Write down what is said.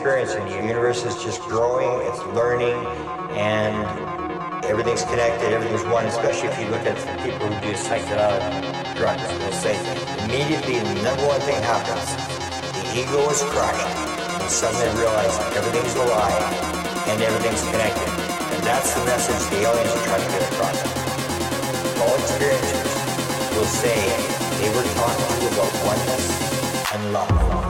The universe is just growing, it's learning, and everything's connected, everything's one, especially if you look at people who do psychedelic drugs. They'll say immediately the number one thing happens. The ego is crushed, and suddenly realize everything's alive and everything's connected. And that's the message the aliens are trying to get across. All experiencers will say they were talking to about oneness and love.